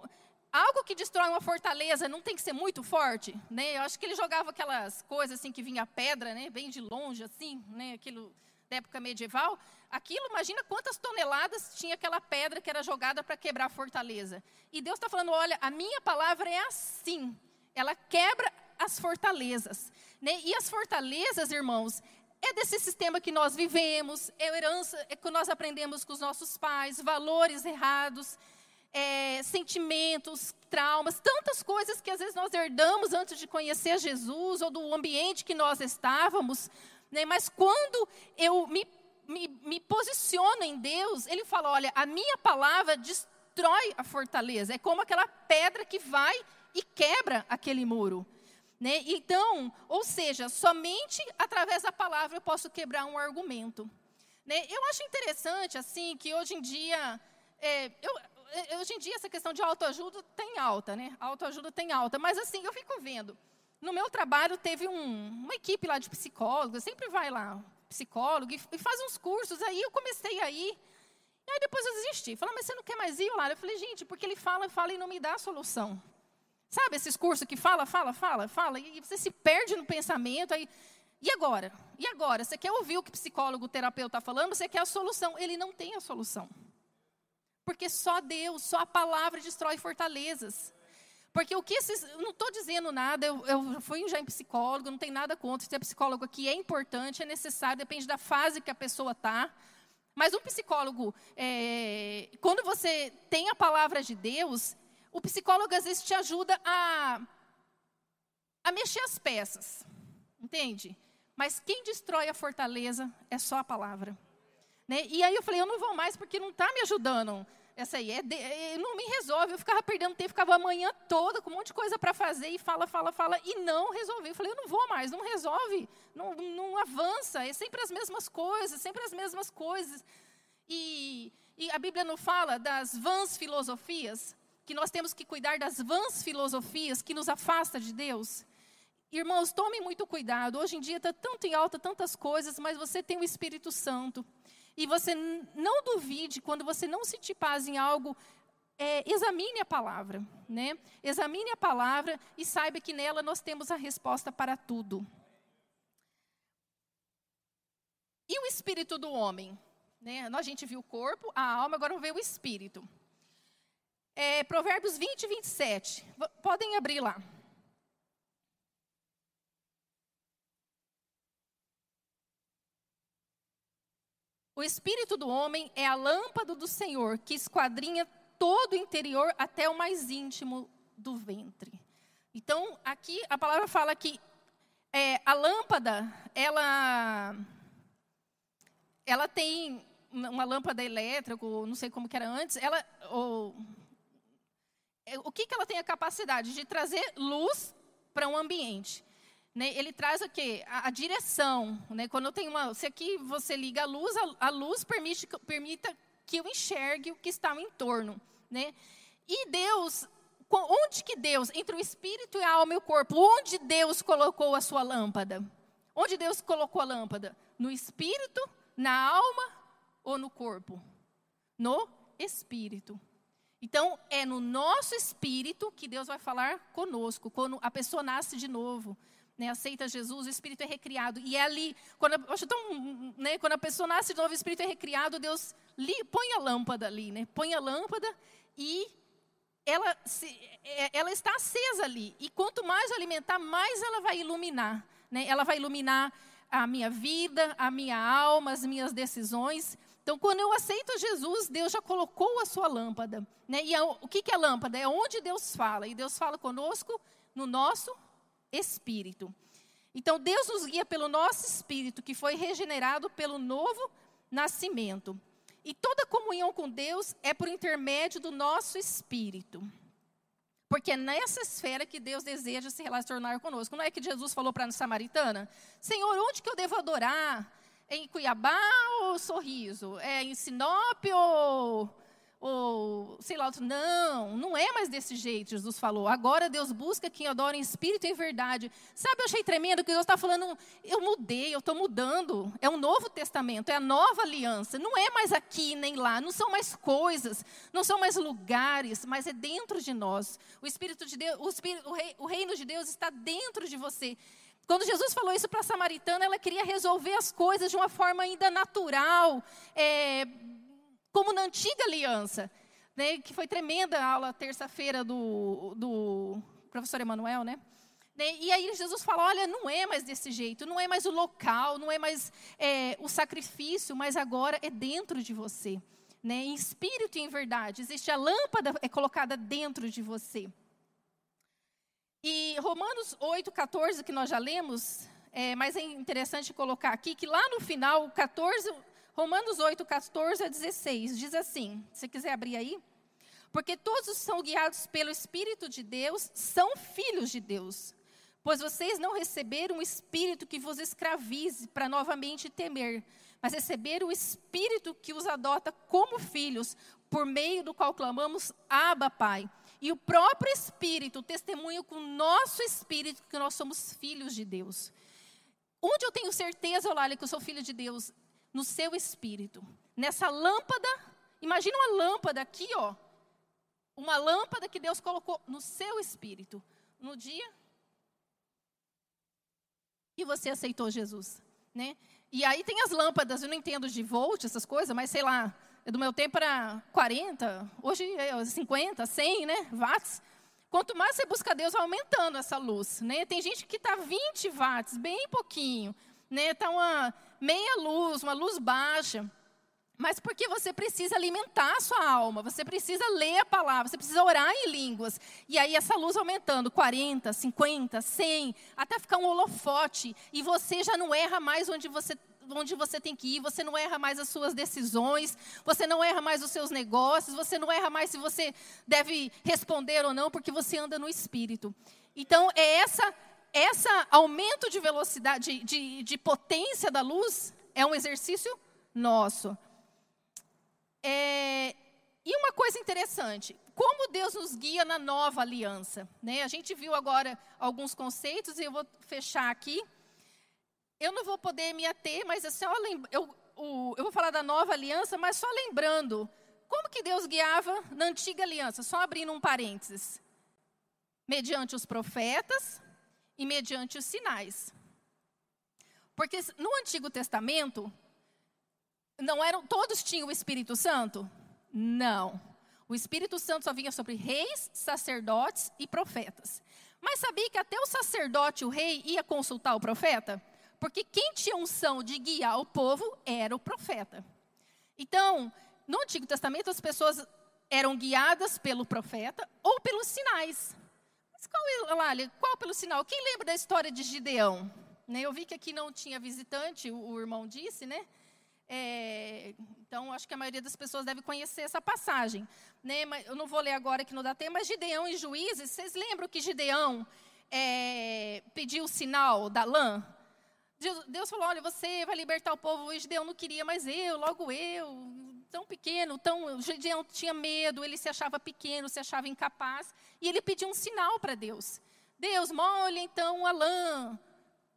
algo que destrói uma fortaleza não tem que ser muito forte, né? Eu acho que ele jogava aquelas coisas assim que vinha pedra, né? Bem de longe assim, né? Aquilo da época medieval. Aquilo, imagina quantas toneladas tinha aquela pedra que era jogada para quebrar a fortaleza. E Deus está falando, olha, a minha palavra é assim. Ela quebra as fortalezas, né? E as fortalezas, irmãos, é desse sistema que nós vivemos, é herança é que nós aprendemos com os nossos pais, valores errados, é, sentimentos, traumas, tantas coisas que às vezes nós herdamos antes de conhecer Jesus ou do ambiente que nós estávamos. Né? Mas quando eu me, me, me posiciono em Deus, Ele fala: olha, a minha palavra destrói a fortaleza. É como aquela pedra que vai e quebra aquele muro. Né? Então, ou seja, somente através da palavra eu posso quebrar um argumento. Né? Eu acho interessante, assim, que hoje em dia, é, eu, é, hoje em dia essa questão de autoajuda tem alta, né? Autoajuda tem alta, mas assim, eu fico vendo. No meu trabalho teve um, uma equipe lá de psicólogos, sempre vai lá, psicólogo, e, e faz uns cursos, aí eu comecei a ir, e aí depois eu desisti. Falei, mas você não quer mais ir lá? Eu falei, gente, porque ele fala, fala e não me dá a solução. Sabe esses cursos que fala, fala, fala, fala, e você se perde no pensamento, aí, e agora? E agora? Você quer ouvir o que psicólogo, terapeuta está falando? Você quer a solução? Ele não tem a solução. Porque só Deus, só a palavra destrói fortalezas. Porque o que esses. Não estou dizendo nada, eu, eu fui já em psicólogo, não tem nada contra ser psicólogo aqui, é importante, é necessário, depende da fase que a pessoa está. Mas um psicólogo, é, quando você tem a palavra de Deus, o psicólogo às vezes te ajuda a, a mexer as peças, entende? Mas quem destrói a fortaleza é só a palavra. Né? E aí eu falei, eu não vou mais porque não está me ajudando. Essa aí é, de, é, não me resolve. Eu ficava perdendo tempo, ficava a manhã toda com um monte de coisa para fazer e fala, fala, fala e não resolvi. Eu falei, eu não vou mais, não resolve, não, não avança. É sempre as mesmas coisas, sempre as mesmas coisas. E, e a Bíblia não fala das vãs filosofias que nós temos que cuidar das vãs filosofias que nos afasta de Deus. Irmãos, tomem muito cuidado. Hoje em dia está tanto em alta tantas coisas, mas você tem o Espírito Santo. E você não duvide quando você não se paz em algo, é, examine a palavra, né? Examine a palavra e saiba que nela nós temos a resposta para tudo. E o espírito do homem? Né? A gente viu o corpo, a alma, agora vamos ver o espírito. É, Provérbios 20 e 27. Podem abrir lá. O espírito do homem é a lâmpada do Senhor, que esquadrinha todo o interior até o mais íntimo do ventre. Então, aqui a palavra fala que é, a lâmpada, ela, ela tem uma lâmpada elétrica, não sei como que era antes, ela, ou, é, o que, que ela tem a capacidade? De trazer luz para um ambiente. Né? Ele traz o quê? A, a direção. Né? Quando eu tenho uma. Se aqui você liga a luz, a, a luz permite, permita que eu enxergue o que está ao entorno. Né? E Deus, onde que Deus, entre o espírito e a alma e o corpo, onde Deus colocou a sua lâmpada? Onde Deus colocou a lâmpada? No espírito, na alma ou no corpo? No espírito. Então, é no nosso espírito que Deus vai falar conosco. Quando a pessoa nasce de novo, né, aceita Jesus, o espírito é recriado. E é ali, quando a, tão, né, quando a pessoa nasce de novo, o espírito é recriado, Deus li, põe a lâmpada ali, né, põe a lâmpada e ela, se, é, ela está acesa ali. E quanto mais alimentar, mais ela vai iluminar. Né? Ela vai iluminar a minha vida, a minha alma, as minhas decisões. Então, quando eu aceito Jesus, Deus já colocou a sua lâmpada. Né? E a, o que, que é lâmpada? É onde Deus fala. E Deus fala conosco no nosso espírito. Então, Deus nos guia pelo nosso espírito, que foi regenerado pelo novo nascimento. E toda comunhão com Deus é por intermédio do nosso espírito. Porque é nessa esfera que Deus deseja se relacionar conosco. Não é que Jesus falou para a samaritana: Senhor, onde que eu devo adorar? em Cuiabá ou Sorriso? É em Sinop ou, ou sei lá, outro? Não, não é mais desse jeito, Jesus falou. Agora Deus busca quem adora em espírito e em verdade. Sabe, eu achei tremendo que Deus está falando, eu mudei, eu estou mudando. É um novo testamento, é a nova aliança. Não é mais aqui nem lá, não são mais coisas, não são mais lugares, mas é dentro de nós. O Espírito de Deus, o, Espírito, o, rei, o reino de Deus está dentro de você. Quando Jesus falou isso para a samaritana, ela queria resolver as coisas de uma forma ainda natural, é, como na antiga aliança. Né, que foi tremenda a aula terça-feira do, do professor Emanuel, né? né? E aí Jesus fala: olha, não é mais desse jeito, não é mais o local, não é mais é, o sacrifício, mas agora é dentro de você. Né? Em espírito e em verdade. Existe a lâmpada é colocada dentro de você. E Romanos 8, 14, que nós já lemos, é, mas é interessante colocar aqui que lá no final, 14, Romanos 8, 14 a 16, diz assim: se quiser abrir aí. Porque todos são guiados pelo Espírito de Deus, são filhos de Deus. Pois vocês não receberam o espírito que vos escravize para novamente temer, mas receberam o espírito que os adota como filhos, por meio do qual clamamos Abba, Pai. E o próprio Espírito testemunha com o nosso espírito que nós somos filhos de Deus. Onde eu tenho certeza, olha, que eu sou filho de Deus? No seu espírito. Nessa lâmpada, imagina uma lâmpada aqui, ó. Uma lâmpada que Deus colocou no seu espírito. No dia que você aceitou Jesus, né? E aí tem as lâmpadas, eu não entendo de volt, essas coisas, mas sei lá, do meu tempo era 40, hoje é 50, 100, né, watts. Quanto mais você busca Deus, vai aumentando essa luz, né? Tem gente que está 20 watts, bem pouquinho, né? Está uma meia luz, uma luz baixa. Mas porque você precisa alimentar a sua alma, você precisa ler a palavra, você precisa orar em línguas. E aí essa luz aumentando, 40, 50, 100, até ficar um holofote. E você já não erra mais onde você onde você tem que ir, você não erra mais as suas decisões, você não erra mais os seus negócios, você não erra mais se você deve responder ou não, porque você anda no espírito. Então, é essa, essa aumento de velocidade, de, de, de potência da luz, é um exercício nosso. É, e uma coisa interessante, como Deus nos guia na nova aliança. Né? A gente viu agora alguns conceitos, e eu vou fechar aqui eu não vou poder me ater, mas assim, eu, o, eu vou falar da nova aliança, mas só lembrando, como que Deus guiava na antiga aliança? Só abrindo um parênteses. Mediante os profetas e mediante os sinais. Porque no Antigo Testamento, não eram todos tinham o Espírito Santo? Não. O Espírito Santo só vinha sobre reis, sacerdotes e profetas. Mas sabia que até o sacerdote, o rei, ia consultar o profeta? Porque quem tinha unção de guiar o povo era o profeta. Então, no Antigo Testamento, as pessoas eram guiadas pelo profeta ou pelos sinais. Qual, Lália, qual pelo sinal? Quem lembra da história de Gideão? Né, eu vi que aqui não tinha visitante, o, irmão disse, né? É, então, acho que a maioria das pessoas deve conhecer essa passagem. Né? Mas eu não vou ler agora que não dá tempo, mas Gideão e Juízes, vocês lembram que Gideão é, pediu o sinal da lã? Deus falou: olha, você vai libertar o povo. E Gideão não queria, mas eu, logo eu, tão pequeno, tão. Gideão tinha medo, ele se achava pequeno, se achava incapaz. E ele pediu um sinal para Deus: Deus, molha então a lã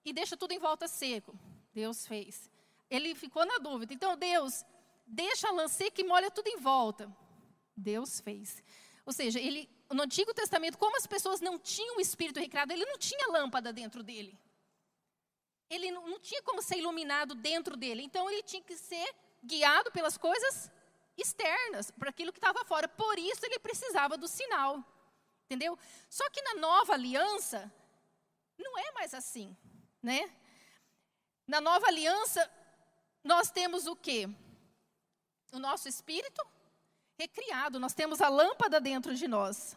e deixa tudo em volta seco. Deus fez. Ele ficou na dúvida. Então, Deus, deixa a lã seca e molha tudo em volta. Deus fez. Ou seja, ele, no Antigo Testamento, como as pessoas não tinham o espírito recriado, ele não tinha lâmpada dentro dele ele não, não tinha como ser iluminado dentro dele. Então ele tinha que ser guiado pelas coisas externas, para aquilo que estava fora. Por isso ele precisava do sinal. Entendeu? Só que na nova aliança, não é mais assim, né? Na nova aliança, nós temos o quê? O nosso espírito recriado, nós temos a lâmpada dentro de nós.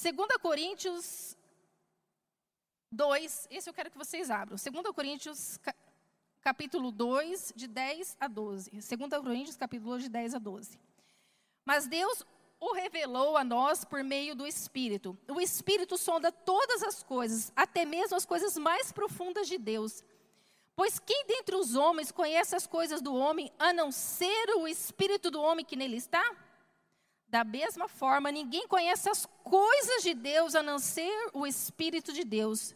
2 Coríntios 2, esse eu quero que vocês abram. 2 Coríntios, capítulo 2, de 10 a 12. 2 Coríntios, capítulo 2, de 10 a 12. Mas Deus o revelou a nós por meio do Espírito. O Espírito sonda todas as coisas, até mesmo as coisas mais profundas de Deus. Pois quem dentre os homens conhece as coisas do homem, a não ser o Espírito do homem que nele está? Da mesma forma, ninguém conhece as coisas de Deus a não ser o Espírito de Deus.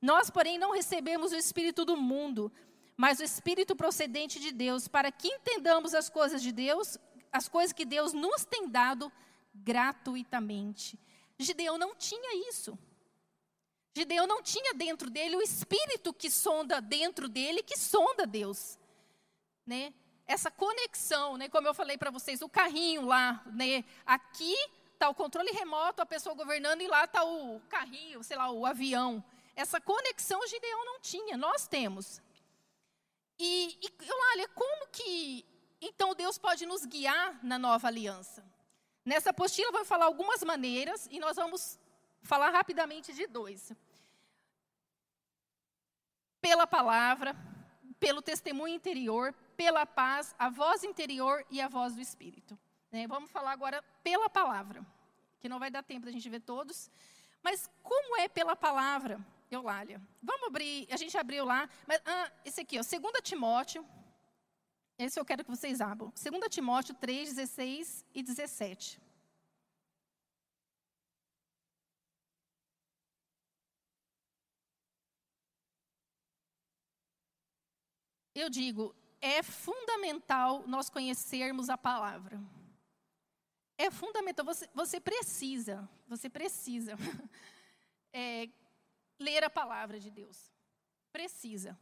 Nós, porém, não recebemos o Espírito do mundo, mas o Espírito procedente de Deus, para que entendamos as coisas de Deus, as coisas que Deus nos tem dado gratuitamente. Gideão não tinha isso. Gideão não tinha dentro dele o Espírito que sonda dentro dele, que sonda Deus. Né? Essa conexão, né? como eu falei para vocês, o carrinho lá, né? aqui está o controle remoto, a pessoa governando, e lá está o carrinho, sei lá, o avião. Essa conexão Gideão não tinha, nós temos. E, e olha, como que então Deus pode nos guiar na nova aliança? Nessa apostila vai falar algumas maneiras e nós vamos falar rapidamente de dois. Pela palavra, pelo testemunho interior, pela paz, a voz interior e a voz do Espírito. Né? Vamos falar agora pela palavra, que não vai dar tempo da gente ver todos. Mas como é pela palavra, Eulália? Vamos abrir, a gente abriu lá, mas ah, esse aqui, ó, 2 Timóteo, esse eu quero que vocês abram. 2 Timóteo 3, 16 e 17. Eu digo, é fundamental nós conhecermos a palavra. É fundamental, você, você precisa, você precisa (laughs) é, ler a palavra de Deus. Precisa.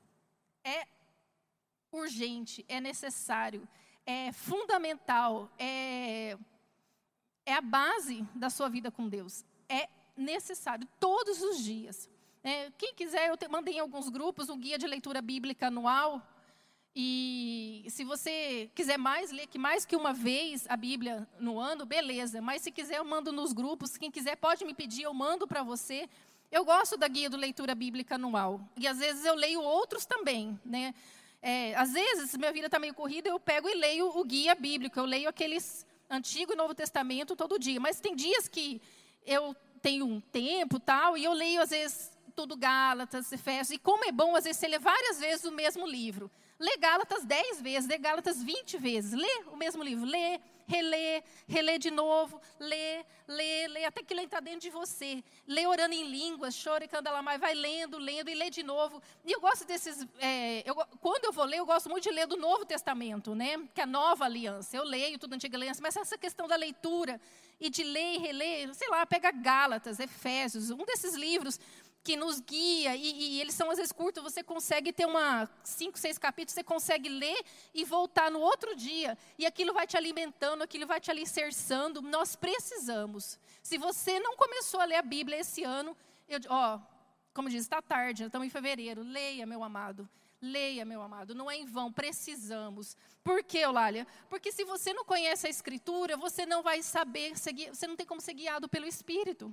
É urgente, é necessário, é fundamental, é, é a base da sua vida com Deus. É necessário, todos os dias. É, quem quiser, eu te, mandei em alguns grupos um guia de leitura bíblica anual. E se você quiser mais, ler que mais que uma vez a Bíblia no ano, beleza. Mas se quiser, eu mando nos grupos. Quem quiser pode me pedir, eu mando para você. Eu gosto da guia do leitura bíblica anual. E às vezes eu leio outros também, né? É, às vezes, minha vida está meio corrida, eu pego e leio o guia bíblico. Eu leio aqueles Antigo e Novo Testamento todo dia. Mas tem dias que eu tenho um tempo tal, e eu leio, às vezes, tudo Gálatas, Efésios. E como é bom, às vezes, você ler várias vezes o mesmo livro. Lê Gálatas 10 vezes, lê Gálatas 20 vezes. Lê o mesmo livro. Lê, relê, relê de novo, lê, lê, lê, até que ele está dentro de você. Lê orando em línguas, chora e mais, vai lendo, lendo e lê de novo. E eu gosto desses, é, eu, quando eu vou ler, eu gosto muito de ler do Novo Testamento, né? Que é a nova aliança. Eu leio tudo Antiga Aliança, mas essa questão da leitura e de ler e reler, sei lá, pega Gálatas, Efésios, um desses livros que nos guia, e, e, eles são às vezes curtos, você consegue ter uma cinco, seis capítulos, você consegue ler e voltar no outro dia, e aquilo vai te alimentando, aquilo vai te alicerçando. Nós precisamos. Se você não começou a ler a Bíblia esse ano, eu, ó, como diz, está tarde, estamos em fevereiro, leia, meu amado. Leia, meu amado, não é em vão, precisamos. Por que, Eulália? Porque se você não conhece a Escritura, você não vai saber, seguir, você não tem como ser guiado pelo Espírito.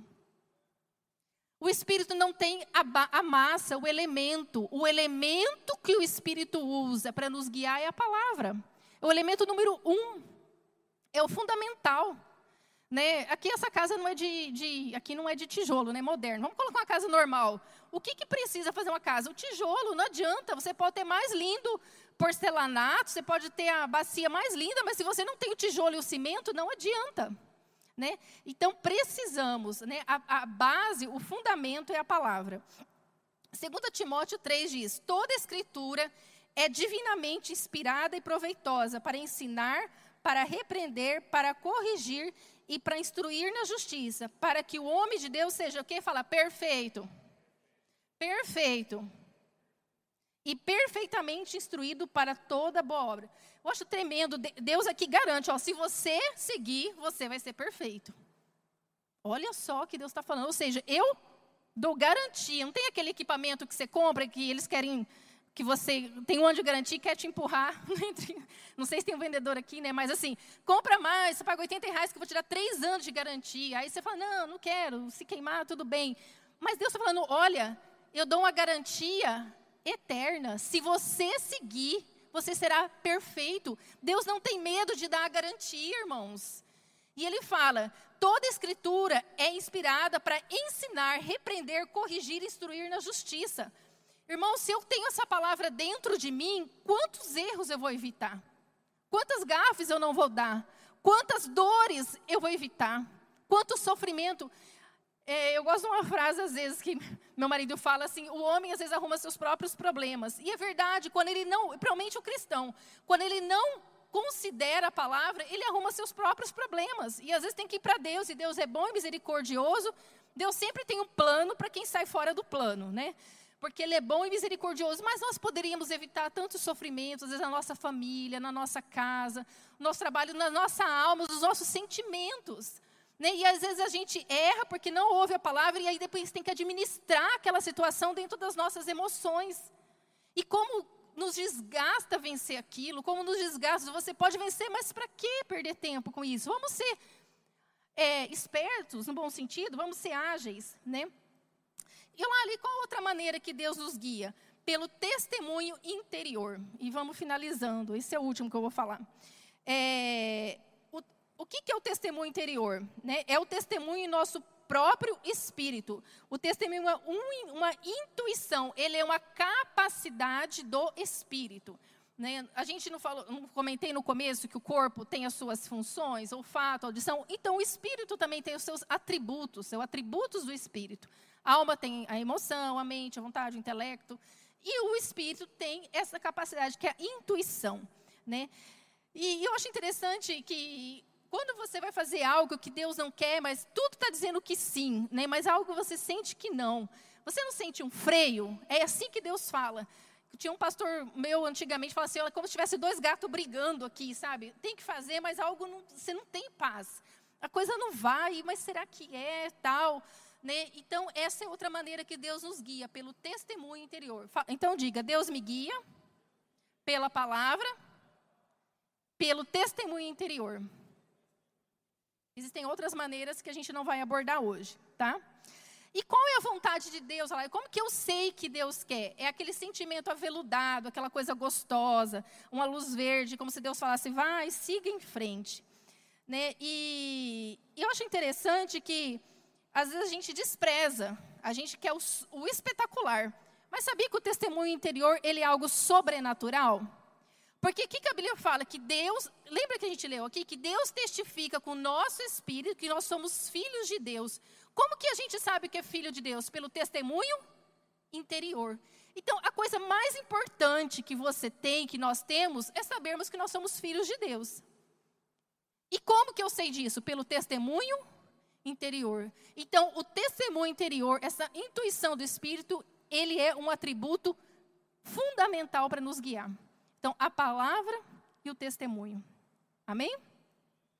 O Espírito não tem a, a, massa, o elemento. O elemento que o Espírito usa para nos guiar é a palavra. O elemento número um é o fundamental. Né? Aqui essa casa não é de, de, aqui não é de tijolo, né? Moderno. Vamos colocar uma casa normal. O que, que precisa fazer uma casa? O tijolo, não adianta. Você pode ter mais lindo porcelanato, você pode ter a bacia mais linda, mas se você não tem o tijolo e o cimento, não adianta. Né? Então, precisamos, né? a, a base, o fundamento é a palavra. 2 Timóteo 3 diz: toda escritura é divinamente inspirada e proveitosa para ensinar, para repreender, para corrigir e para instruir na justiça, para que o homem de Deus seja o que? Fala, perfeito. Perfeito. E perfeitamente instruído para toda boa obra. Eu acho tremendo. Deus aqui garante, ó, se você seguir, você vai ser perfeito. Olha só o que Deus está falando. Ou seja, eu dou garantia. Não tem aquele equipamento que você compra que eles querem que você tem um ano de garantia e quer te empurrar. (laughs) Não sei se tem um vendedor aqui, né? Mas assim, compra mais, você paga 80 reais que eu vou tirar três anos de garantia. Aí você fala, não, não quero, se queimar, tudo bem. Mas Deus está falando, olha, eu dou uma garantia eterna. Se você seguir, você será perfeito. Deus não tem medo de dar a garantia, irmãos. E ele fala: toda escritura é inspirada para ensinar, repreender, corrigir, instruir na justiça. Irmão, se eu tenho essa palavra dentro de mim, quantos erros eu vou evitar? Quantas gafes eu não vou dar? Quantas dores eu vou evitar? Quanto sofrimento? É, eu gosto de uma frase, às vezes, que meu marido fala assim: o homem às vezes arruma seus próprios problemas. E é verdade, quando ele não, principalmente o cristão, quando ele não considera a palavra, ele arruma seus próprios problemas. E às vezes tem que ir para Deus, e Deus é bom e misericordioso. Deus sempre tem um plano para quem sai fora do plano, né? Porque Ele é bom e misericordioso, mas nós poderíamos evitar tantos sofrimentos, às vezes na nossa família, na nossa casa, no nosso trabalho, na nossa alma, nos nossos sentimentos. Né? E às vezes a gente erra porque não ouve a palavra e aí depois tem que administrar aquela situação dentro das nossas emoções. E como nos desgasta vencer aquilo, como nos desgasta, você pode vencer, mas para que perder tempo com isso? Vamos ser é, espertos, no bom sentido, vamos ser ágeis, né? E lá ali, qual outra maneira que Deus nos guia? Pelo testemunho interior. E vamos finalizando, esse é o último que eu vou falar. É, o, que, que é o testemunho interior? Né? É o testemunho em nosso próprio espírito. O testemunho é um, uma intuição, ele é uma capacidade do espírito. Né? A gente não falou, não comentei no começo que o corpo tem as suas funções, olfato, audição. Então, o espírito também tem os seus atributos, seus atributos do espírito. A alma tem a emoção, a mente, a vontade, o intelecto. E o espírito tem essa capacidade, que é a intuição. Né? E eu acho interessante que quando você vai fazer algo que Deus não quer, mas tudo está dizendo que sim, né? mas algo você sente que não. Você não sente um freio? É assim que Deus fala. Tinha um pastor meu antigamente falava assim, olha, como se tivesse dois gatos brigando aqui, sabe? Tem que fazer, mas algo não, você não tem paz. A coisa não vai, mas será que é tal? Né? Então, essa é outra maneira que Deus nos guia, pelo testemunho interior. Então, diga: Deus me guia pela palavra, pelo testemunho interior. Existem outras maneiras que a gente não vai abordar hoje, tá? E qual é a vontade de Deus? Como que eu sei que Deus quer? É aquele sentimento aveludado, aquela coisa gostosa, uma luz verde, como se Deus falasse, vai, siga em frente. Né? E, e eu acho interessante que, às vezes, a gente despreza, a gente quer o, o espetacular. Mas sabia que o testemunho interior ele é algo sobrenatural? Porque o que, que a Bíblia fala? Que Deus, lembra que a gente leu aqui? Que Deus testifica com o nosso espírito que nós somos filhos de Deus. Como que a gente sabe que é filho de Deus? Pelo testemunho interior. Então, a coisa mais importante que você tem, que nós temos, é sabermos que nós somos filhos de Deus. E como que eu sei disso? Pelo testemunho interior. Então, o testemunho interior, essa intuição do Espírito, ele é um atributo fundamental para nos guiar. Então, a palavra e o testemunho. Amém?